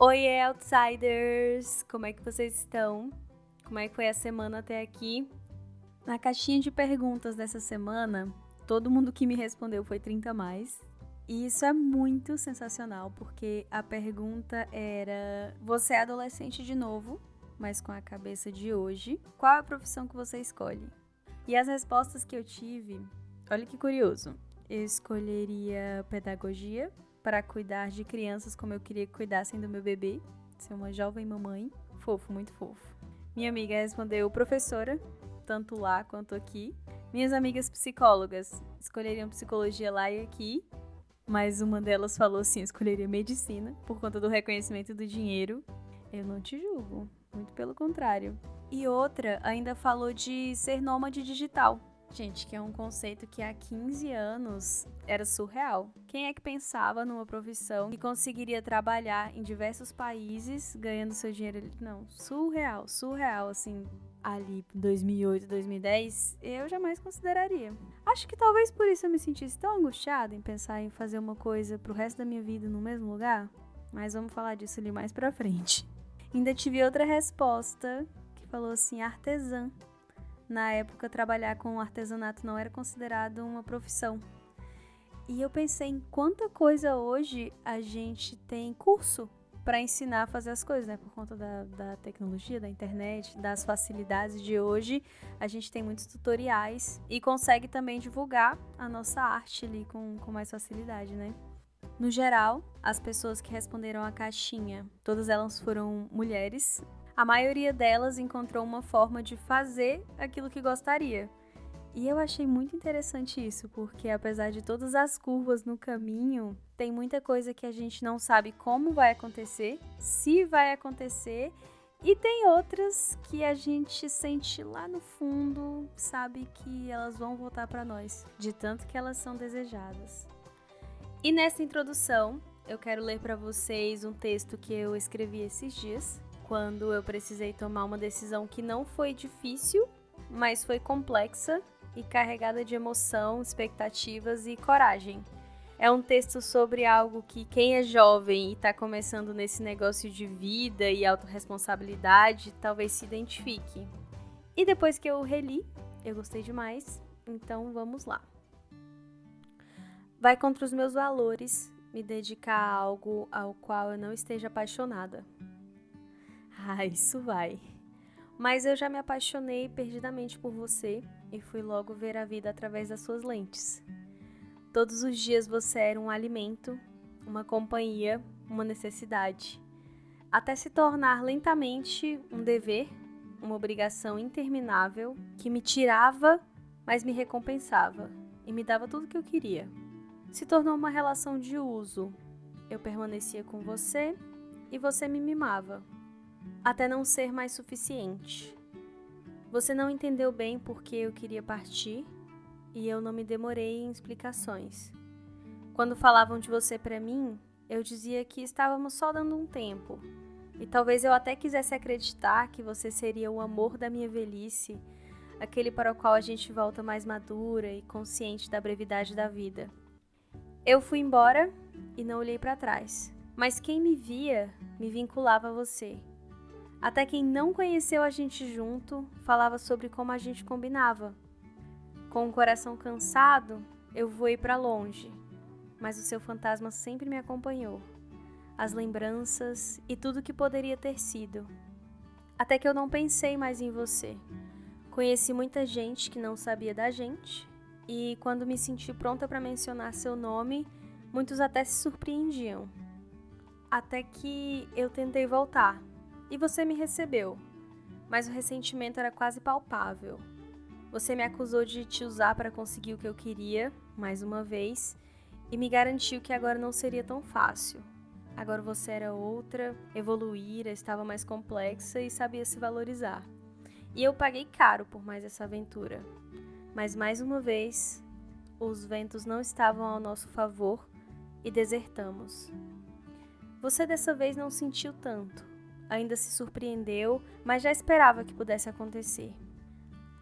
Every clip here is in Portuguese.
Oi, outsiders! Como é que vocês estão? Como é que foi a semana até aqui? Na caixinha de perguntas dessa semana, todo mundo que me respondeu foi 30 mais. E isso é muito sensacional, porque a pergunta era: Você é adolescente de novo, mas com a cabeça de hoje, qual é a profissão que você escolhe? E as respostas que eu tive, olha que curioso. Eu escolheria pedagogia para cuidar de crianças como eu queria que cuidassem do meu bebê, ser uma jovem mamãe. Fofo, muito fofo. Minha amiga respondeu professora, tanto lá quanto aqui. Minhas amigas psicólogas escolheriam psicologia lá e aqui. Mas uma delas falou assim: escolheria medicina por conta do reconhecimento do dinheiro. Eu não te julgo, muito pelo contrário. E outra ainda falou de ser nômade digital. Gente, que é um conceito que há 15 anos era surreal. Quem é que pensava numa profissão que conseguiria trabalhar em diversos países ganhando seu dinheiro? Não, surreal, surreal, assim, ali 2008, 2010, eu jamais consideraria. Acho que talvez por isso eu me sentisse tão angustiada em pensar em fazer uma coisa pro resto da minha vida no mesmo lugar, mas vamos falar disso ali mais pra frente. Ainda tive outra resposta que falou assim: artesã. Na época, trabalhar com artesanato não era considerado uma profissão. E eu pensei em quanta coisa hoje a gente tem curso para ensinar a fazer as coisas, né? Por conta da, da tecnologia, da internet, das facilidades de hoje, a gente tem muitos tutoriais e consegue também divulgar a nossa arte ali com, com mais facilidade, né? No geral, as pessoas que responderam a caixinha, todas elas foram mulheres. A maioria delas encontrou uma forma de fazer aquilo que gostaria. E eu achei muito interessante isso, porque apesar de todas as curvas no caminho, tem muita coisa que a gente não sabe como vai acontecer, se vai acontecer, e tem outras que a gente sente lá no fundo, sabe que elas vão voltar para nós, de tanto que elas são desejadas. E nessa introdução, eu quero ler para vocês um texto que eu escrevi esses dias, quando eu precisei tomar uma decisão que não foi difícil, mas foi complexa e carregada de emoção, expectativas e coragem. É um texto sobre algo que quem é jovem e está começando nesse negócio de vida e autorresponsabilidade talvez se identifique. E depois que eu reli, eu gostei demais, então vamos lá. Vai contra os meus valores me dedicar a algo ao qual eu não esteja apaixonada. Ah, isso vai. Mas eu já me apaixonei perdidamente por você e fui logo ver a vida através das suas lentes. Todos os dias você era um alimento, uma companhia, uma necessidade, até se tornar lentamente um dever, uma obrigação interminável que me tirava, mas me recompensava e me dava tudo o que eu queria. Se tornou uma relação de uso. Eu permanecia com você e você me mimava, até não ser mais suficiente. Você não entendeu bem porque eu queria partir e eu não me demorei em explicações. Quando falavam de você para mim, eu dizia que estávamos só dando um tempo. E talvez eu até quisesse acreditar que você seria o amor da minha velhice, aquele para o qual a gente volta mais madura e consciente da brevidade da vida. Eu fui embora e não olhei para trás, mas quem me via me vinculava a você. Até quem não conheceu a gente junto falava sobre como a gente combinava. Com o coração cansado, eu voei para longe, mas o seu fantasma sempre me acompanhou. As lembranças e tudo que poderia ter sido. Até que eu não pensei mais em você. Conheci muita gente que não sabia da gente, e quando me senti pronta para mencionar seu nome, muitos até se surpreendiam. Até que eu tentei voltar e você me recebeu, mas o ressentimento era quase palpável. Você me acusou de te usar para conseguir o que eu queria, mais uma vez, e me garantiu que agora não seria tão fácil. agora você era outra, evoluíra, estava mais complexa e sabia se valorizar. E eu paguei caro por mais essa aventura. Mas mais uma vez, os ventos não estavam ao nosso favor e desertamos. Você dessa vez não sentiu tanto, ainda se surpreendeu, mas já esperava que pudesse acontecer.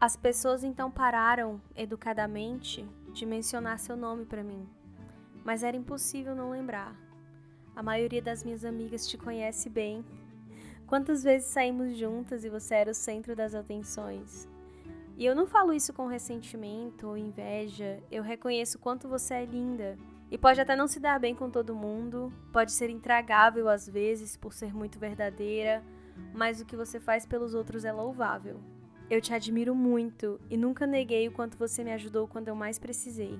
As pessoas então pararam, educadamente, de mencionar seu nome para mim, mas era impossível não lembrar. A maioria das minhas amigas te conhece bem. Quantas vezes saímos juntas e você era o centro das atenções? E eu não falo isso com ressentimento ou inveja, eu reconheço quanto você é linda e pode até não se dar bem com todo mundo, pode ser intragável às vezes por ser muito verdadeira, mas o que você faz pelos outros é louvável. Eu te admiro muito e nunca neguei o quanto você me ajudou quando eu mais precisei.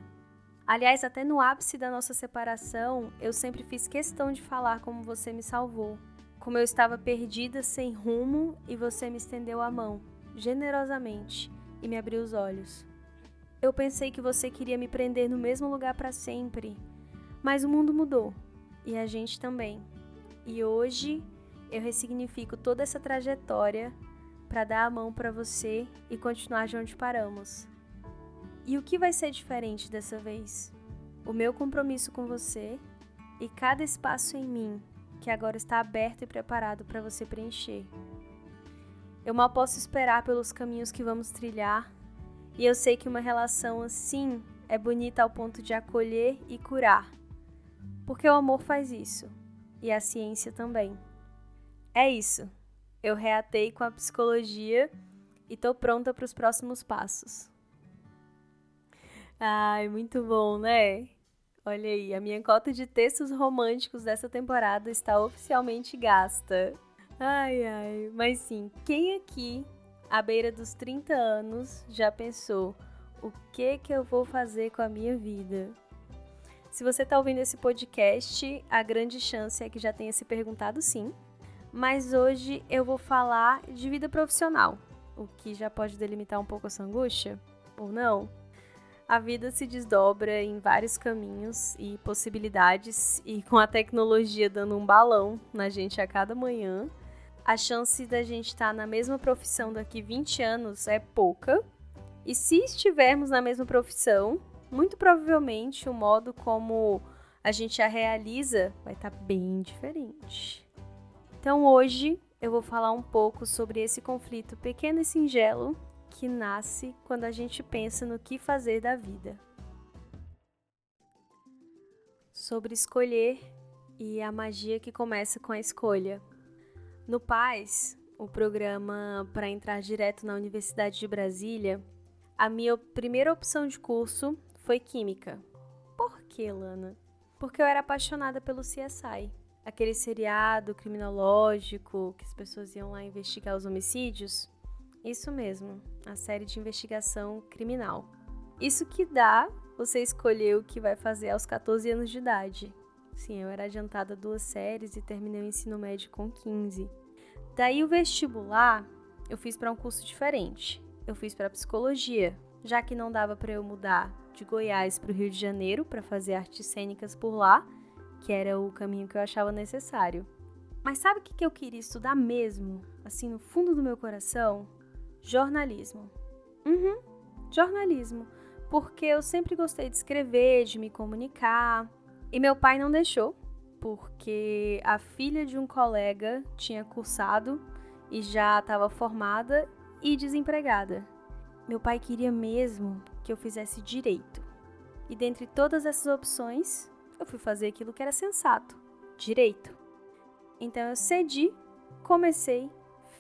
Aliás, até no ápice da nossa separação, eu sempre fiz questão de falar como você me salvou. Como eu estava perdida, sem rumo, e você me estendeu a mão, generosamente, e me abriu os olhos. Eu pensei que você queria me prender no mesmo lugar para sempre, mas o mundo mudou e a gente também. E hoje eu ressignifico toda essa trajetória para dar a mão para você e continuar de onde paramos. E o que vai ser diferente dessa vez? O meu compromisso com você e cada espaço em mim que agora está aberto e preparado para você preencher. Eu mal posso esperar pelos caminhos que vamos trilhar e eu sei que uma relação assim é bonita ao ponto de acolher e curar. Porque o amor faz isso. E a ciência também. É isso. Eu reatei com a psicologia e tô pronta para os próximos passos. Ai, muito bom, né? Olha aí, a minha cota de textos românticos dessa temporada está oficialmente gasta. Ai, ai, mas sim, quem aqui à beira dos 30 anos, já pensou: o que que eu vou fazer com a minha vida? Se você está ouvindo esse podcast, a grande chance é que já tenha se perguntado sim. Mas hoje eu vou falar de vida profissional, o que já pode delimitar um pouco essa angústia, ou não? A vida se desdobra em vários caminhos e possibilidades, e com a tecnologia dando um balão na gente a cada manhã, a chance da gente estar tá na mesma profissão daqui 20 anos é pouca. E se estivermos na mesma profissão, muito provavelmente o modo como a gente a realiza vai estar tá bem diferente. Então hoje eu vou falar um pouco sobre esse conflito pequeno e singelo que nasce quando a gente pensa no que fazer da vida. Sobre escolher e a magia que começa com a escolha. No PAIS, o programa para entrar direto na Universidade de Brasília, a minha primeira opção de curso foi Química. Por que, Lana? Porque eu era apaixonada pelo CSI. Aquele seriado criminológico que as pessoas iam lá investigar os homicídios. Isso mesmo, a série de investigação criminal. Isso que dá você escolher o que vai fazer aos 14 anos de idade. Sim, eu era adiantada duas séries e terminei o ensino médio com 15. Daí o vestibular eu fiz para um curso diferente. Eu fiz para psicologia, já que não dava para eu mudar de Goiás para o Rio de Janeiro para fazer artes cênicas por lá, que era o caminho que eu achava necessário. Mas sabe o que eu queria estudar mesmo, assim no fundo do meu coração? Jornalismo. Uhum, jornalismo. Porque eu sempre gostei de escrever, de me comunicar. E meu pai não deixou, porque a filha de um colega tinha cursado e já estava formada e desempregada. Meu pai queria mesmo que eu fizesse direito. E dentre todas essas opções, eu fui fazer aquilo que era sensato: direito. Então eu cedi, comecei,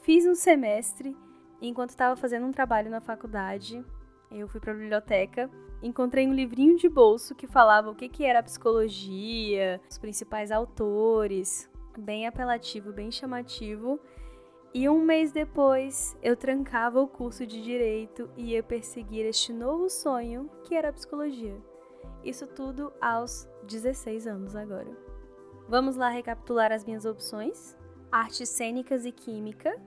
fiz um semestre, enquanto estava fazendo um trabalho na faculdade, eu fui para a biblioteca encontrei um livrinho de bolso que falava o que, que era a psicologia, os principais autores, bem apelativo, bem chamativo. E um mês depois, eu trancava o curso de direito e ia perseguir este novo sonho que era a psicologia. Isso tudo aos 16 anos agora. Vamos lá recapitular as minhas opções: artes cênicas e química,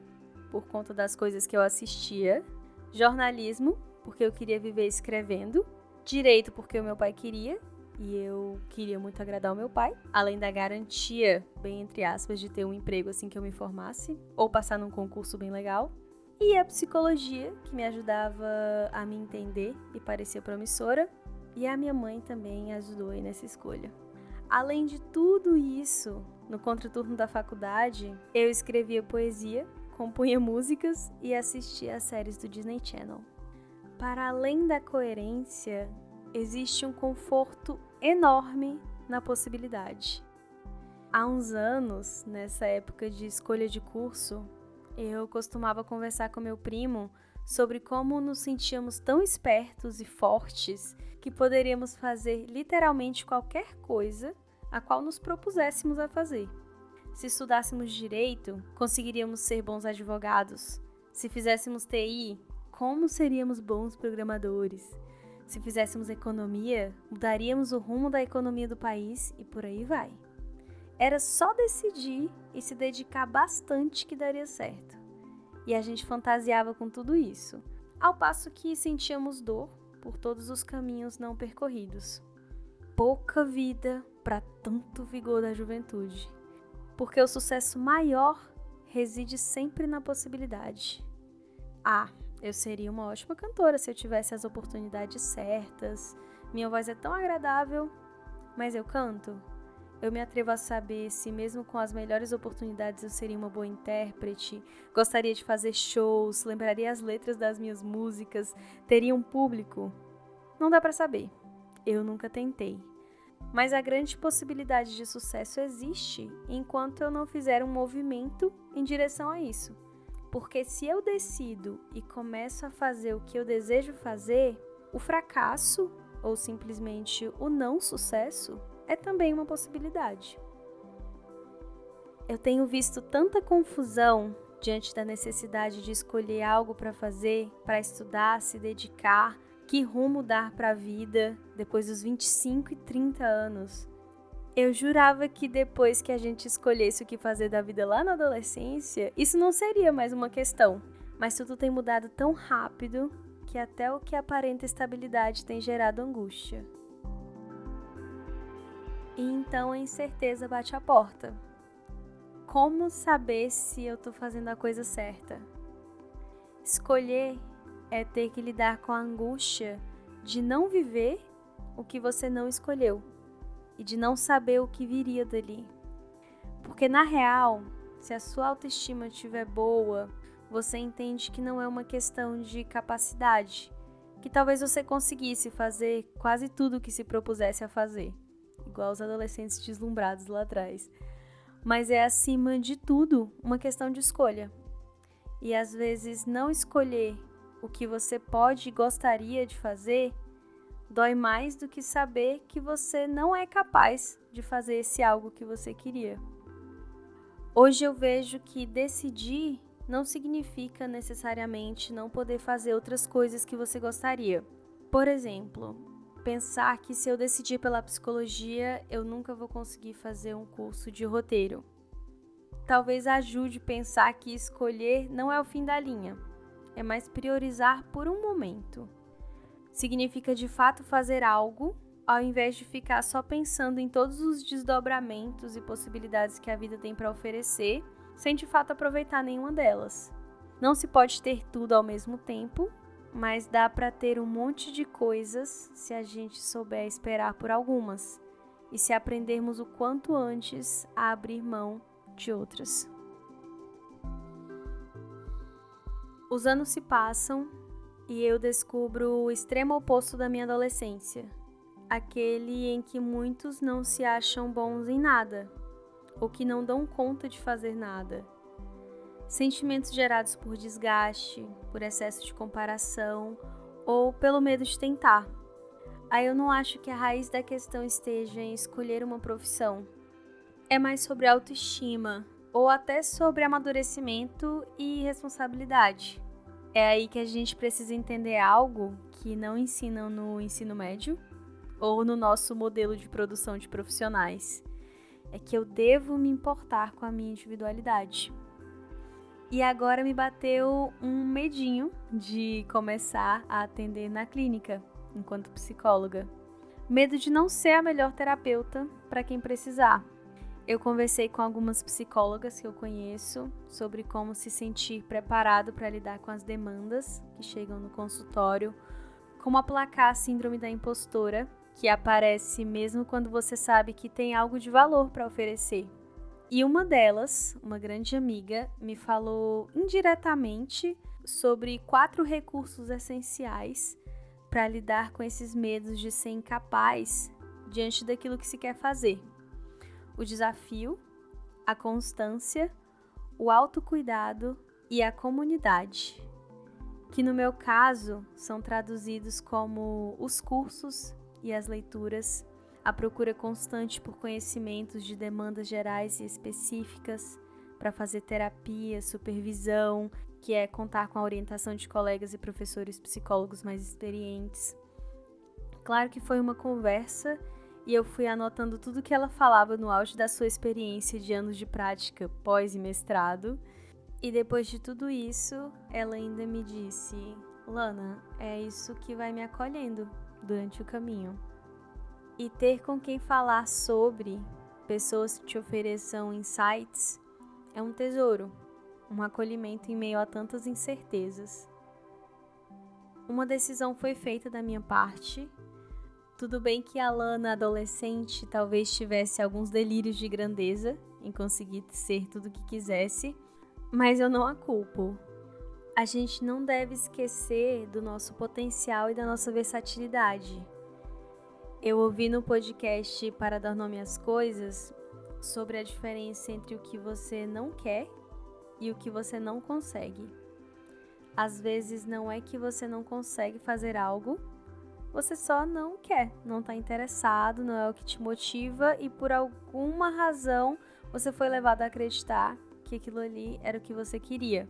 por conta das coisas que eu assistia, jornalismo, porque eu queria viver escrevendo, direito porque o meu pai queria, e eu queria muito agradar o meu pai, além da garantia, bem entre aspas, de ter um emprego assim que eu me formasse, ou passar num concurso bem legal. E a psicologia, que me ajudava a me entender e parecia promissora, e a minha mãe também ajudou aí nessa escolha. Além de tudo isso, no contraturno da faculdade, eu escrevia poesia, compunha músicas e assistia às séries do Disney Channel. Para além da coerência, existe um conforto enorme na possibilidade. Há uns anos, nessa época de escolha de curso, eu costumava conversar com meu primo sobre como nos sentíamos tão espertos e fortes que poderíamos fazer literalmente qualquer coisa a qual nos propuséssemos a fazer. Se estudássemos direito, conseguiríamos ser bons advogados. Se fizéssemos TI, como seríamos bons programadores? Se fizéssemos economia, mudaríamos o rumo da economia do país e por aí vai. Era só decidir e se dedicar bastante que daria certo. E a gente fantasiava com tudo isso, ao passo que sentíamos dor por todos os caminhos não percorridos. Pouca vida para tanto vigor da juventude, porque o sucesso maior reside sempre na possibilidade. Ah, eu seria uma ótima cantora se eu tivesse as oportunidades certas. Minha voz é tão agradável, mas eu canto. Eu me atrevo a saber se, mesmo com as melhores oportunidades, eu seria uma boa intérprete, gostaria de fazer shows, lembraria as letras das minhas músicas, teria um público. Não dá para saber. Eu nunca tentei. Mas a grande possibilidade de sucesso existe enquanto eu não fizer um movimento em direção a isso. Porque se eu decido e começo a fazer o que eu desejo fazer, o fracasso ou simplesmente o não sucesso é também uma possibilidade. Eu tenho visto tanta confusão diante da necessidade de escolher algo para fazer, para estudar, se dedicar, que rumo dar para a vida depois dos 25 e 30 anos. Eu jurava que depois que a gente escolhesse o que fazer da vida lá na adolescência, isso não seria mais uma questão. Mas tudo tem mudado tão rápido que até o que aparenta estabilidade tem gerado angústia. E então a incerteza bate a porta. Como saber se eu estou fazendo a coisa certa? Escolher é ter que lidar com a angústia de não viver o que você não escolheu e de não saber o que viria dali. Porque na real, se a sua autoestima estiver boa, você entende que não é uma questão de capacidade, que talvez você conseguisse fazer quase tudo o que se propusesse a fazer, igual os adolescentes deslumbrados lá atrás. Mas é acima de tudo uma questão de escolha. E às vezes não escolher o que você pode e gostaria de fazer dói mais do que saber que você não é capaz de fazer esse algo que você queria. Hoje eu vejo que decidir não significa necessariamente não poder fazer outras coisas que você gostaria. Por exemplo, pensar que se eu decidir pela psicologia, eu nunca vou conseguir fazer um curso de roteiro. Talvez ajude pensar que escolher não é o fim da linha, é mais priorizar por um momento. Significa de fato fazer algo, ao invés de ficar só pensando em todos os desdobramentos e possibilidades que a vida tem para oferecer, sem de fato aproveitar nenhuma delas. Não se pode ter tudo ao mesmo tempo, mas dá para ter um monte de coisas se a gente souber esperar por algumas e se aprendermos o quanto antes a abrir mão de outras. Os anos se passam e eu descubro o extremo oposto da minha adolescência, aquele em que muitos não se acham bons em nada, ou que não dão conta de fazer nada. Sentimentos gerados por desgaste, por excesso de comparação ou pelo medo de tentar. Aí eu não acho que a raiz da questão esteja em escolher uma profissão. É mais sobre autoestima, ou até sobre amadurecimento e responsabilidade. É aí que a gente precisa entender algo que não ensinam no ensino médio ou no nosso modelo de produção de profissionais. É que eu devo me importar com a minha individualidade. E agora me bateu um medinho de começar a atender na clínica enquanto psicóloga. Medo de não ser a melhor terapeuta para quem precisar. Eu conversei com algumas psicólogas que eu conheço sobre como se sentir preparado para lidar com as demandas que chegam no consultório, como aplacar a síndrome da impostora, que aparece mesmo quando você sabe que tem algo de valor para oferecer. E uma delas, uma grande amiga, me falou indiretamente sobre quatro recursos essenciais para lidar com esses medos de ser incapaz diante daquilo que se quer fazer o desafio, a constância, o autocuidado e a comunidade, que no meu caso são traduzidos como os cursos e as leituras, a procura constante por conhecimentos de demandas gerais e específicas para fazer terapia, supervisão, que é contar com a orientação de colegas e professores psicólogos mais experientes. Claro que foi uma conversa e eu fui anotando tudo que ela falava no auge da sua experiência de anos de prática pós e mestrado. E depois de tudo isso, ela ainda me disse: Lana, é isso que vai me acolhendo durante o caminho. E ter com quem falar sobre pessoas que te ofereçam insights é um tesouro, um acolhimento em meio a tantas incertezas. Uma decisão foi feita da minha parte tudo bem que a Lana adolescente talvez tivesse alguns delírios de grandeza em conseguir ser tudo o que quisesse, mas eu não a culpo. A gente não deve esquecer do nosso potencial e da nossa versatilidade. Eu ouvi no podcast Para Dar Nome às Coisas sobre a diferença entre o que você não quer e o que você não consegue. Às vezes não é que você não consegue fazer algo, você só não quer, não está interessado, não é o que te motiva e por alguma razão você foi levado a acreditar que aquilo ali era o que você queria.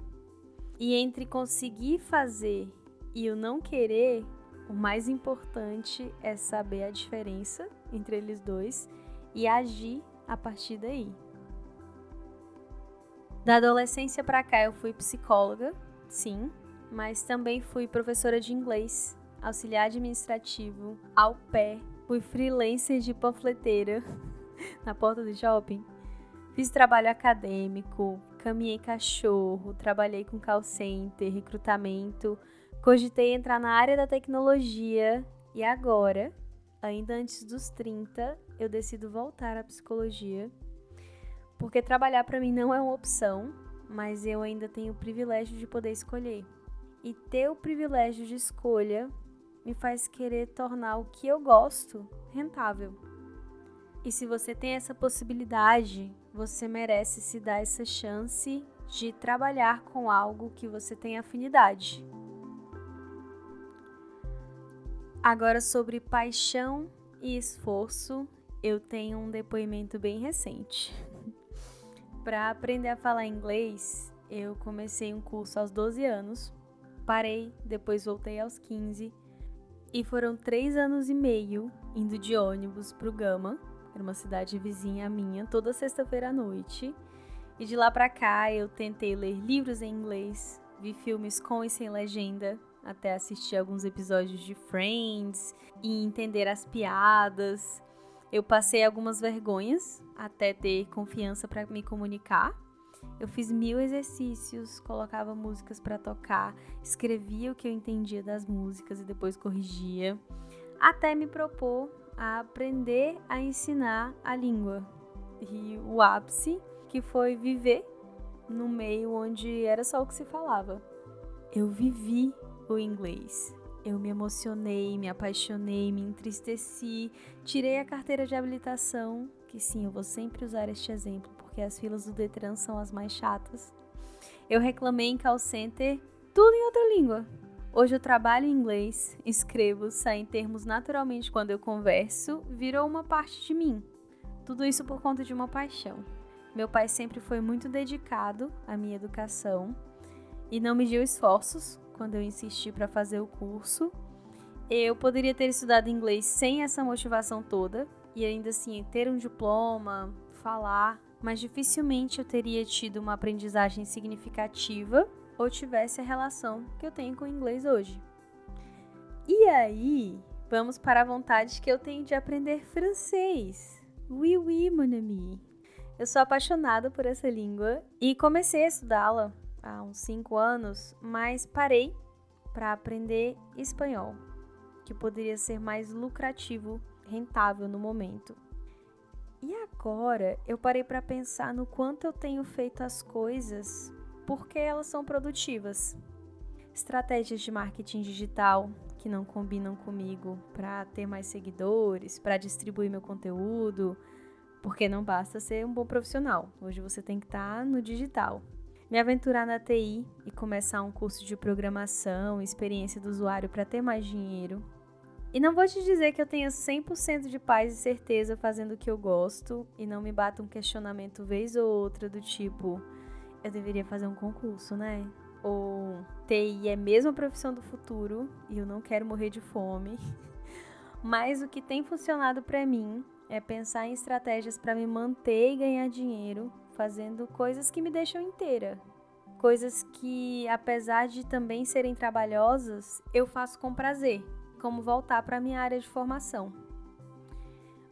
E entre conseguir fazer e o não querer, o mais importante é saber a diferença entre eles dois e agir a partir daí. Da adolescência para cá eu fui psicóloga, sim, mas também fui professora de inglês auxiliar administrativo, ao pé, fui freelancer de panfleteira na porta do shopping. Fiz trabalho acadêmico, caminhei cachorro, trabalhei com call center, recrutamento, cogitei entrar na área da tecnologia e agora, ainda antes dos 30, eu decido voltar à psicologia. Porque trabalhar para mim não é uma opção, mas eu ainda tenho o privilégio de poder escolher. E ter o privilégio de escolha me faz querer tornar o que eu gosto rentável. E se você tem essa possibilidade, você merece se dar essa chance de trabalhar com algo que você tem afinidade. Agora, sobre paixão e esforço, eu tenho um depoimento bem recente. Para aprender a falar inglês, eu comecei um curso aos 12 anos, parei, depois voltei aos 15 e foram três anos e meio indo de ônibus pro Gama, era uma cidade vizinha minha, toda sexta-feira à noite. E de lá pra cá eu tentei ler livros em inglês, vi filmes com e sem legenda, até assistir alguns episódios de Friends e entender as piadas. Eu passei algumas vergonhas até ter confiança para me comunicar eu fiz mil exercícios, colocava músicas para tocar, escrevia o que eu entendia das músicas e depois corrigia, até me propor a aprender a ensinar a língua. E o ápice que foi viver no meio onde era só o que se falava. Eu vivi o inglês. Eu me emocionei, me apaixonei, me entristeci, tirei a carteira de habilitação, que sim, eu vou sempre usar este exemplo porque as filas do Detran são as mais chatas. Eu reclamei em call center tudo em outra língua. Hoje eu trabalho em inglês, escrevo, saio em termos naturalmente quando eu converso, virou uma parte de mim. Tudo isso por conta de uma paixão. Meu pai sempre foi muito dedicado à minha educação e não mediu esforços quando eu insisti para fazer o curso. Eu poderia ter estudado inglês sem essa motivação toda e ainda assim ter um diploma, falar, mas dificilmente eu teria tido uma aprendizagem significativa ou tivesse a relação que eu tenho com o inglês hoje. E aí, Vamos para a vontade que eu tenho de aprender francês. Oui, oui, mon ami. Eu sou apaixonada por essa língua e comecei a estudá-la há uns 5 anos, mas parei para aprender espanhol, que poderia ser mais lucrativo, rentável no momento. E agora eu parei para pensar no quanto eu tenho feito as coisas porque elas são produtivas. Estratégias de marketing digital que não combinam comigo para ter mais seguidores, para distribuir meu conteúdo, porque não basta ser um bom profissional. Hoje você tem que estar tá no digital. Me aventurar na TI e começar um curso de programação, experiência do usuário para ter mais dinheiro, e não vou te dizer que eu tenha 100% de paz e certeza fazendo o que eu gosto e não me bata um questionamento vez ou outra do tipo, eu deveria fazer um concurso, né? Ou TI é mesmo a profissão do futuro e eu não quero morrer de fome. Mas o que tem funcionado para mim é pensar em estratégias para me manter e ganhar dinheiro fazendo coisas que me deixam inteira. Coisas que, apesar de também serem trabalhosas, eu faço com prazer como voltar para minha área de formação.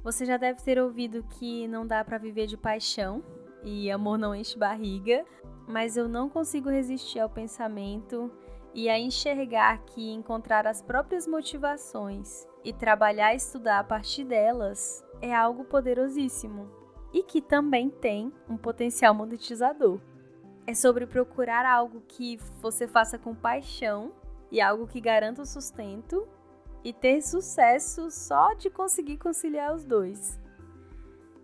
Você já deve ter ouvido que não dá para viver de paixão e amor não enche barriga, mas eu não consigo resistir ao pensamento e a enxergar que encontrar as próprias motivações e trabalhar e estudar a partir delas é algo poderosíssimo e que também tem um potencial monetizador. É sobre procurar algo que você faça com paixão e algo que garanta o sustento e ter sucesso só de conseguir conciliar os dois.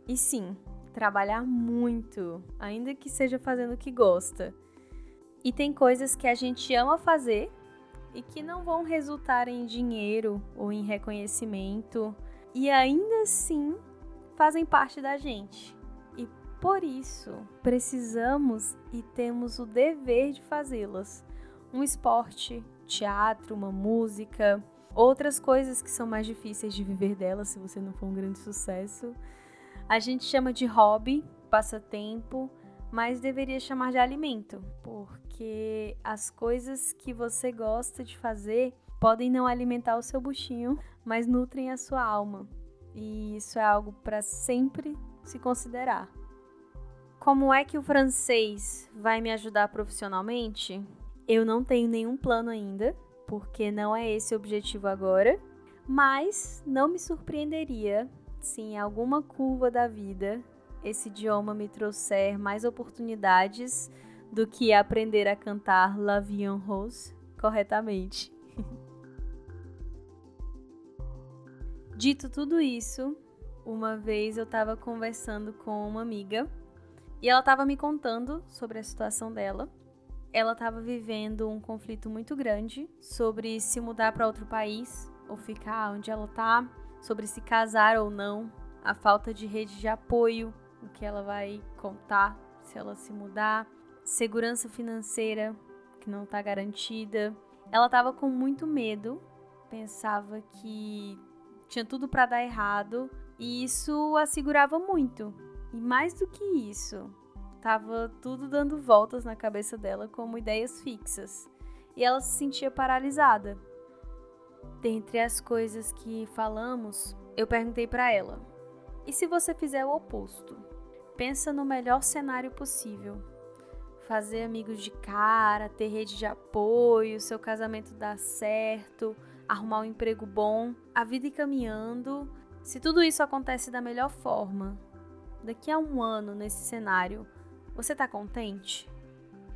E sim, trabalhar muito, ainda que seja fazendo o que gosta. E tem coisas que a gente ama fazer e que não vão resultar em dinheiro ou em reconhecimento, e ainda assim fazem parte da gente. E por isso precisamos e temos o dever de fazê-las. Um esporte, teatro, uma música, Outras coisas que são mais difíceis de viver dela se você não for um grande sucesso. A gente chama de hobby, passatempo, mas deveria chamar de alimento, porque as coisas que você gosta de fazer podem não alimentar o seu buchinho, mas nutrem a sua alma. E isso é algo para sempre se considerar. Como é que o francês vai me ajudar profissionalmente? Eu não tenho nenhum plano ainda, porque não é esse o objetivo agora, mas não me surpreenderia se em alguma curva da vida esse idioma me trouxer mais oportunidades do que aprender a cantar La Vie en Rose corretamente. Dito tudo isso, uma vez eu estava conversando com uma amiga e ela estava me contando sobre a situação dela ela estava vivendo um conflito muito grande sobre se mudar para outro país ou ficar onde ela tá, sobre se casar ou não, a falta de rede de apoio, o que ela vai contar se ela se mudar, segurança financeira que não está garantida. Ela estava com muito medo, pensava que tinha tudo para dar errado e isso a segurava muito. E mais do que isso, Tava tudo dando voltas na cabeça dela como ideias fixas. E ela se sentia paralisada. Dentre as coisas que falamos, eu perguntei para ela: "E se você fizer o oposto? Pensa no melhor cenário possível. Fazer amigos de cara, ter rede de apoio, seu casamento dar certo, arrumar um emprego bom, a vida ir caminhando. Se tudo isso acontece da melhor forma, daqui a um ano nesse cenário, você tá contente?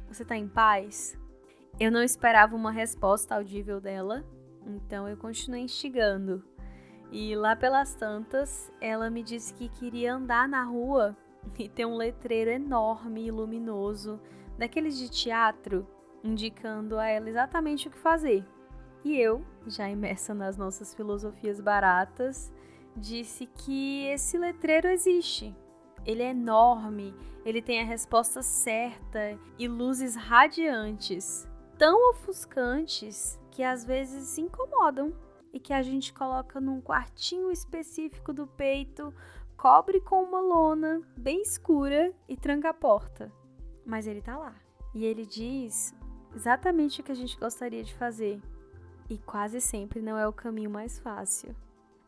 Você tá em paz? Eu não esperava uma resposta audível dela, então eu continuei instigando. E lá pelas tantas, ela me disse que queria andar na rua e ter um letreiro enorme e luminoso, daqueles de teatro, indicando a ela exatamente o que fazer. E eu, já imersa nas nossas filosofias baratas, disse que esse letreiro existe, ele é enorme, ele tem a resposta certa e luzes radiantes, tão ofuscantes que às vezes se incomodam e que a gente coloca num quartinho específico do peito, cobre com uma lona bem escura e tranca a porta. Mas ele tá lá. E ele diz exatamente o que a gente gostaria de fazer. e quase sempre não é o caminho mais fácil.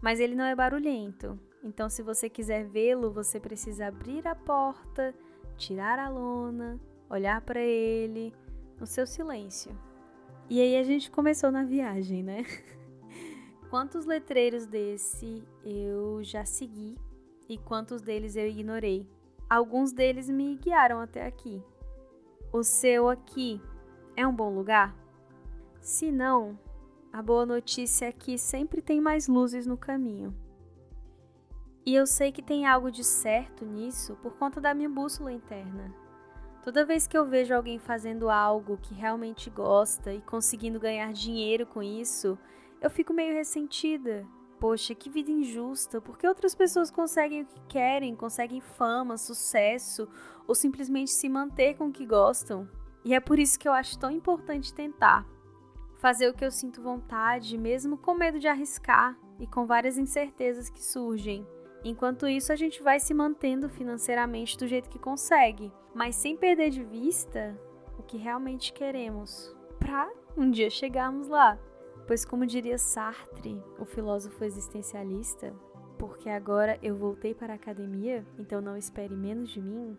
Mas ele não é barulhento, então se você quiser vê-lo, você precisa abrir a porta, tirar a lona, olhar para ele no seu silêncio. E aí a gente começou na viagem, né? Quantos letreiros desse eu já segui e quantos deles eu ignorei? Alguns deles me guiaram até aqui. O seu aqui é um bom lugar? Se não, a boa notícia é que sempre tem mais luzes no caminho. E eu sei que tem algo de certo nisso por conta da minha bússola interna. Toda vez que eu vejo alguém fazendo algo que realmente gosta e conseguindo ganhar dinheiro com isso, eu fico meio ressentida. Poxa, que vida injusta, porque outras pessoas conseguem o que querem, conseguem fama, sucesso ou simplesmente se manter com o que gostam. E é por isso que eu acho tão importante tentar. Fazer o que eu sinto vontade, mesmo com medo de arriscar e com várias incertezas que surgem. Enquanto isso, a gente vai se mantendo financeiramente do jeito que consegue, mas sem perder de vista o que realmente queremos, para um dia chegarmos lá. Pois, como diria Sartre, o filósofo existencialista, porque agora eu voltei para a academia, então não espere menos de mim.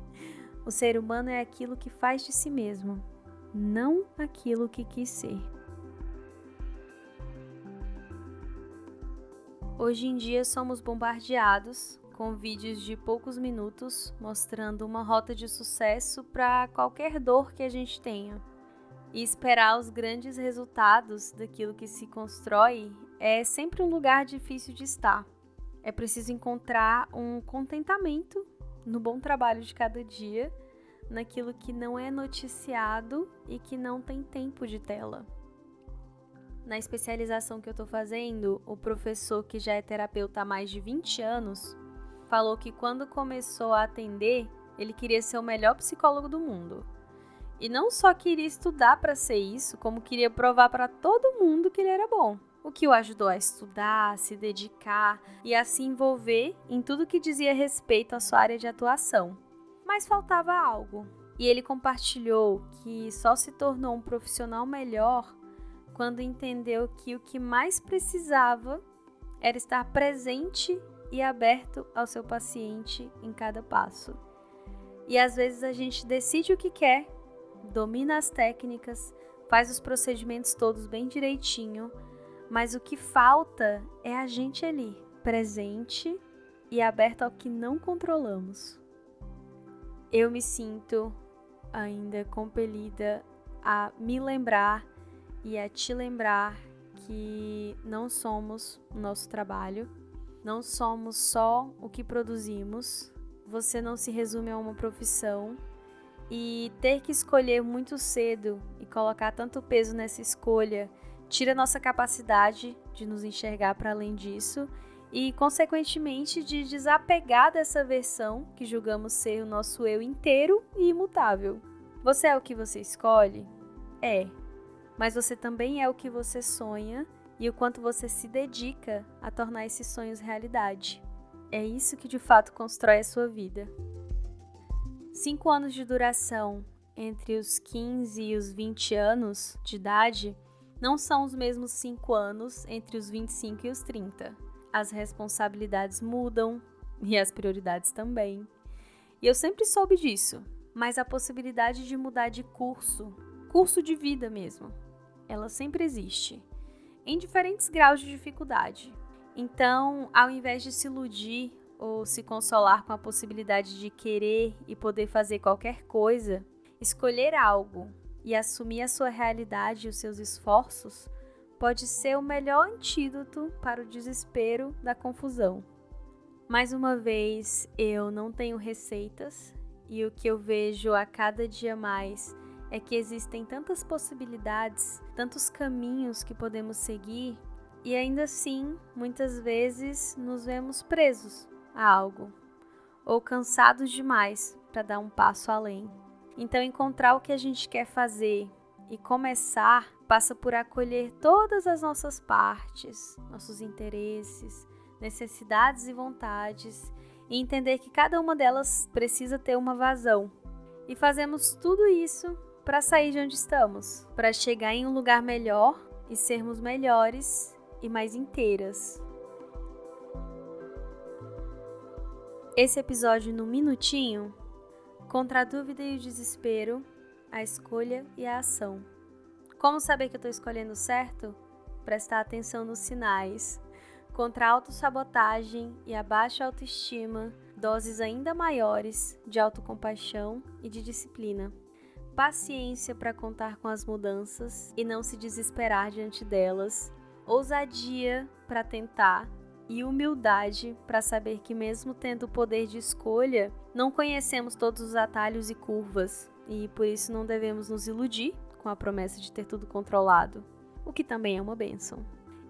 o ser humano é aquilo que faz de si mesmo, não aquilo que quis ser. Hoje em dia somos bombardeados com vídeos de poucos minutos mostrando uma rota de sucesso para qualquer dor que a gente tenha e esperar os grandes resultados daquilo que se constrói é sempre um lugar difícil de estar. É preciso encontrar um contentamento no bom trabalho de cada dia, naquilo que não é noticiado e que não tem tempo de tela. Na especialização que eu estou fazendo, o professor, que já é terapeuta há mais de 20 anos, falou que quando começou a atender, ele queria ser o melhor psicólogo do mundo. E não só queria estudar para ser isso, como queria provar para todo mundo que ele era bom. O que o ajudou a estudar, a se dedicar e a se envolver em tudo que dizia respeito à sua área de atuação. Mas faltava algo. E ele compartilhou que só se tornou um profissional melhor quando entendeu que o que mais precisava era estar presente e aberto ao seu paciente em cada passo. E às vezes a gente decide o que quer domina as técnicas, faz os procedimentos todos bem direitinho, mas o que falta é a gente ali, presente e aberto ao que não controlamos. Eu me sinto ainda compelida a me lembrar e a te lembrar que não somos o nosso trabalho, não somos só o que produzimos. Você não se resume a uma profissão, e ter que escolher muito cedo e colocar tanto peso nessa escolha tira nossa capacidade de nos enxergar para além disso e, consequentemente, de desapegar dessa versão que julgamos ser o nosso eu inteiro e imutável. Você é o que você escolhe? É, mas você também é o que você sonha e o quanto você se dedica a tornar esses sonhos realidade. É isso que de fato constrói a sua vida. Cinco anos de duração entre os 15 e os 20 anos de idade não são os mesmos cinco anos entre os 25 e os 30. As responsabilidades mudam e as prioridades também. E eu sempre soube disso, mas a possibilidade de mudar de curso, curso de vida mesmo, ela sempre existe, em diferentes graus de dificuldade. Então, ao invés de se iludir ou se consolar com a possibilidade de querer e poder fazer qualquer coisa, escolher algo e assumir a sua realidade e os seus esforços pode ser o melhor antídoto para o desespero da confusão. Mais uma vez, eu não tenho receitas e o que eu vejo a cada dia mais é que existem tantas possibilidades, tantos caminhos que podemos seguir e ainda assim, muitas vezes nos vemos presos a algo, ou cansados demais para dar um passo além. Então, encontrar o que a gente quer fazer e começar passa por acolher todas as nossas partes, nossos interesses, necessidades e vontades e entender que cada uma delas precisa ter uma vazão. E fazemos tudo isso para sair de onde estamos, para chegar em um lugar melhor e sermos melhores e mais inteiras. Esse episódio no minutinho, contra a dúvida e o desespero, a escolha e a ação. Como saber que eu estou escolhendo certo? Prestar atenção nos sinais. Contra a autossabotagem e a baixa autoestima, doses ainda maiores de autocompaixão e de disciplina. Paciência para contar com as mudanças e não se desesperar diante delas. Ousadia para tentar e humildade para saber que, mesmo tendo o poder de escolha, não conhecemos todos os atalhos e curvas e por isso não devemos nos iludir com a promessa de ter tudo controlado, o que também é uma benção.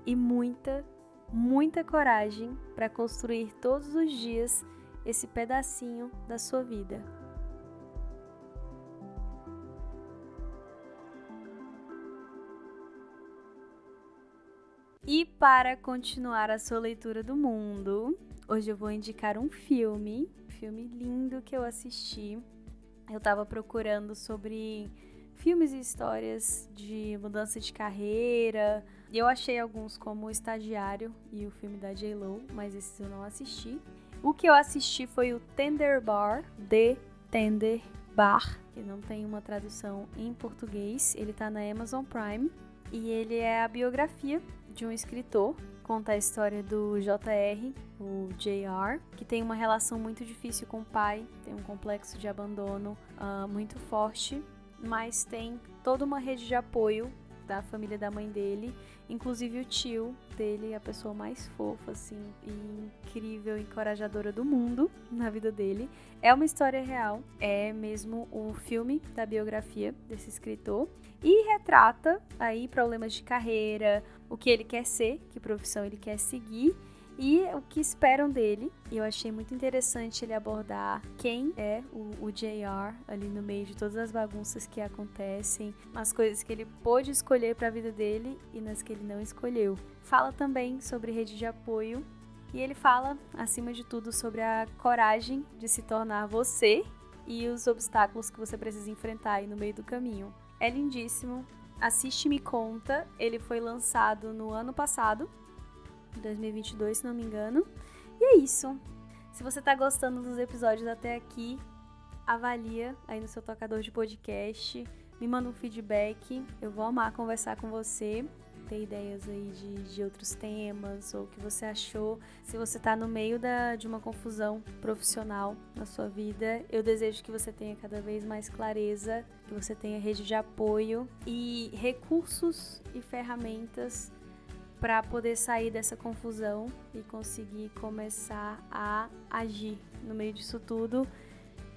E muita, muita coragem para construir todos os dias esse pedacinho da sua vida. E para continuar a sua leitura do mundo, hoje eu vou indicar um filme, filme lindo que eu assisti. Eu estava procurando sobre filmes e histórias de mudança de carreira. Eu achei alguns como o Estagiário e o filme da J-Lo, mas esses eu não assisti. O que eu assisti foi o Tender Bar, The Tender Bar, que não tem uma tradução em português. Ele tá na Amazon Prime e ele é a biografia de um escritor. Conta a história do JR, o JR, que tem uma relação muito difícil com o pai, tem um complexo de abandono uh, muito forte, mas tem toda uma rede de apoio da família da mãe dele, inclusive o tio dele, a pessoa mais fofa, assim, e incrível, encorajadora do mundo na vida dele. É uma história real, é mesmo o filme da biografia desse escritor. E retrata aí problemas de carreira, o que ele quer ser, que profissão ele quer seguir e o que esperam dele. E eu achei muito interessante ele abordar quem é o, o JR ali no meio de todas as bagunças que acontecem, as coisas que ele pôde escolher para a vida dele e nas que ele não escolheu. Fala também sobre rede de apoio e ele fala, acima de tudo, sobre a coragem de se tornar você e os obstáculos que você precisa enfrentar aí no meio do caminho. É lindíssimo. Assiste Me Conta. Ele foi lançado no ano passado, 2022, se não me engano. E é isso. Se você tá gostando dos episódios até aqui, avalia aí no seu tocador de podcast, me manda um feedback. Eu vou amar conversar com você ter ideias aí de, de outros temas ou o que você achou. Se você está no meio da, de uma confusão profissional na sua vida, eu desejo que você tenha cada vez mais clareza, que você tenha rede de apoio e recursos e ferramentas para poder sair dessa confusão e conseguir começar a agir no meio disso tudo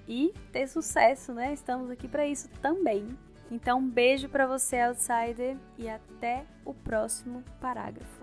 e ter sucesso, né? Estamos aqui para isso também. Então, um beijo para você, outsider, e até o próximo parágrafo.